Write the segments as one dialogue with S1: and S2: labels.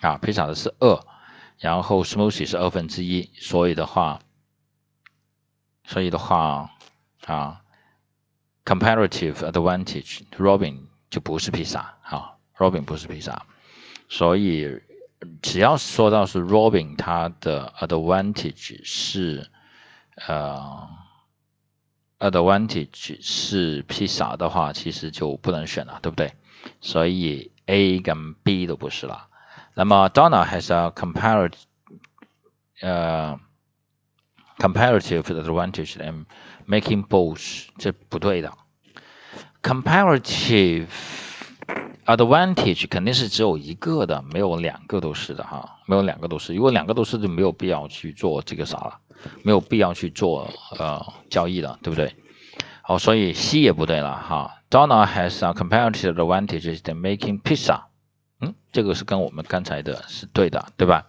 S1: 啊，披萨的是二，然后 smoothie 是二分之一，所以的话，所以的话啊，comparative advantage，Robin 就不是披萨啊，Robin 不是披萨，所以只要说到是 Robin，它的 advantage 是呃。advantage 是披萨的话，其实就不能选了，对不对？所以 A 跟 B 都不是了。那么 Donna has a comparative 呃 comparative advantage and making both 这不对的。comparative advantage 肯定是只有一个的，没有两个都是的哈，没有两个都是。如果两个都是，就没有必要去做这个啥了。没有必要去做呃交易了，对不对？好，所以 C 也不对了哈。Donna has a comparative advantage in making pizza。 嗯，这个是跟我们刚才的是对的，对吧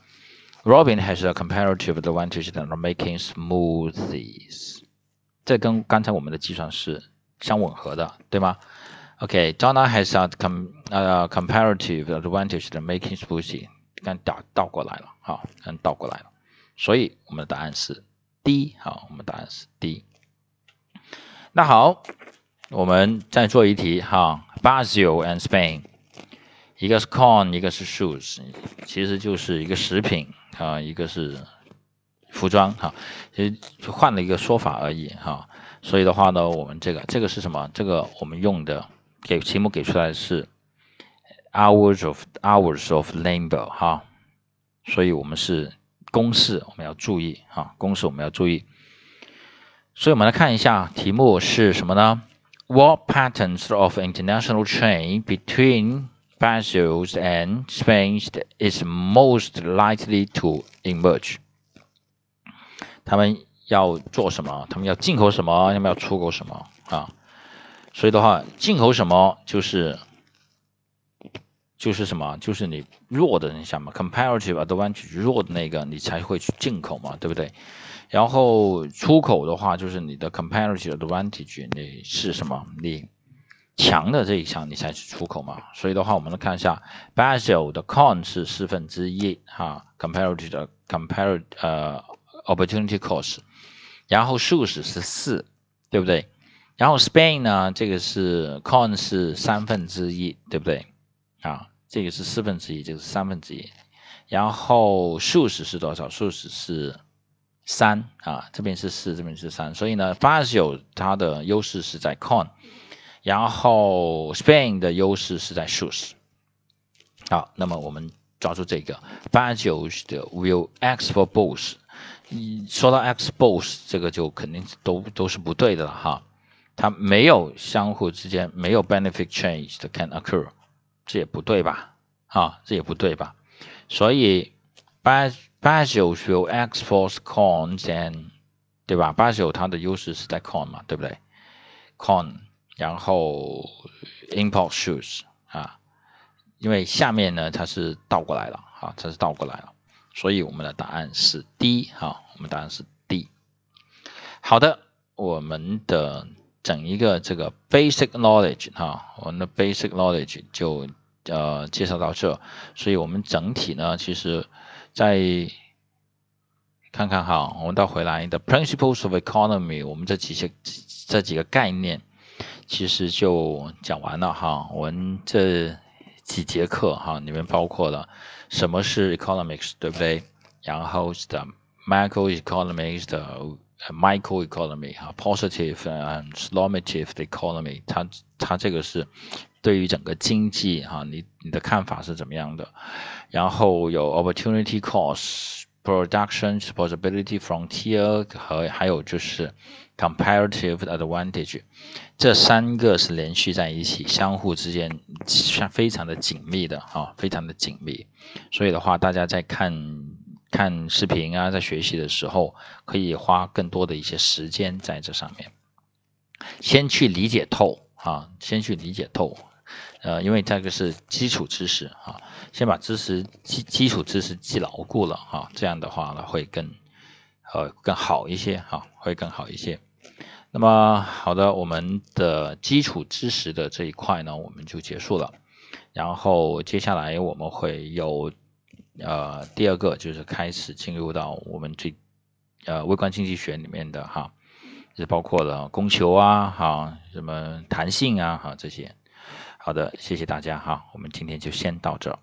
S1: ？Robin has a comparative advantage in making smoothies。这跟刚才我们的计算是相吻合的，对吗？OK，Donna has a com 呃 comparative advantage in making smoothies，。刚倒倒过来了，哈，刚倒过来了。所以我们的答案是 D，好，我们答案是 D。那好，我们再做一题哈，Brazil and Spain，一个是 corn，一个是 shoes，其实就是一个食品啊，一个是服装哈，其实换了一个说法而已哈。所以的话呢，我们这个这个是什么？这个我们用的给题目给出来是 hours of hours of labor 哈，所以我们是。公式我们要注意哈，公式我们要注意。所以，我们来看一下题目是什么呢？What patterns of international trade between Brazil and Spain is most likely to emerge？他们要做什么？他们要进口什么？他们要出口什么？啊，所以的话，进口什么就是。就是什么？就是你弱的，你想嘛，comparative advantage 弱的那个，你才会去进口嘛，对不对？然后出口的话，就是你的 comparative advantage 你是什么？你强的这一项，你才是出口嘛。所以的话，我们来看一下，Brazil 的 con 是四分之一哈，comparative 的 comparative 呃 opportunity cost，然后 s h o e s 是四，对不对？然后 Spain 呢，这个是 con 是三分之一，对不对？啊，这个是四分之一，这个是三分之一，然后数十是多少？数十是三啊，这边是四，这边是三，所以呢，，Basil 它的优势是在 con，然后 Spain 的优势是在 shoes。好，那么我们抓住这个八九的 will x for both，你说到 x both 这个就肯定都都是不对的了哈，它没有相互之间没有 benefit change 的 can occur。这也不对吧？啊，这也不对吧？所以八八九 will x force con and 对吧？八九它的优势是在 con 嘛，对不对？con，然后 import shoes 啊，因为下面呢它是倒过来了，啊，它是倒过来了，所以我们的答案是 D 哈，我们答案是 D。好的，我们的。整一个这个 basic knowledge 哈，我们的 basic knowledge 就呃介绍到这，所以我们整体呢，其实在看看哈，我们到回来的 principles of economy，我们这几些这几个概念其实就讲完了哈。我们这几节课哈，里面包括了什么是 economics，对不对？然后是的 macroeconomics 的。micro economy 哈，positive and normative economy，它它这个是对于整个经济哈，你你的看法是怎么样的？然后有 opportunity cost、production possibility frontier 和还有就是 comparative advantage，这三个是连续在一起，相互之间相非常的紧密的哈，非常的紧密。所以的话，大家在看。看视频啊，在学习的时候可以花更多的一些时间在这上面，先去理解透啊，先去理解透，呃，因为这个是基础知识啊，先把知识基基础知识记牢固了啊，这样的话呢会更呃更好一些哈，会更好一些。那么好的，我们的基础知识的这一块呢我们就结束了，然后接下来我们会有呃第二个就是开始进入到我们最呃微观经济学里面的哈，是包括了供求啊哈，什么弹性啊哈这些。好的谢谢大家哈我们今天就先到这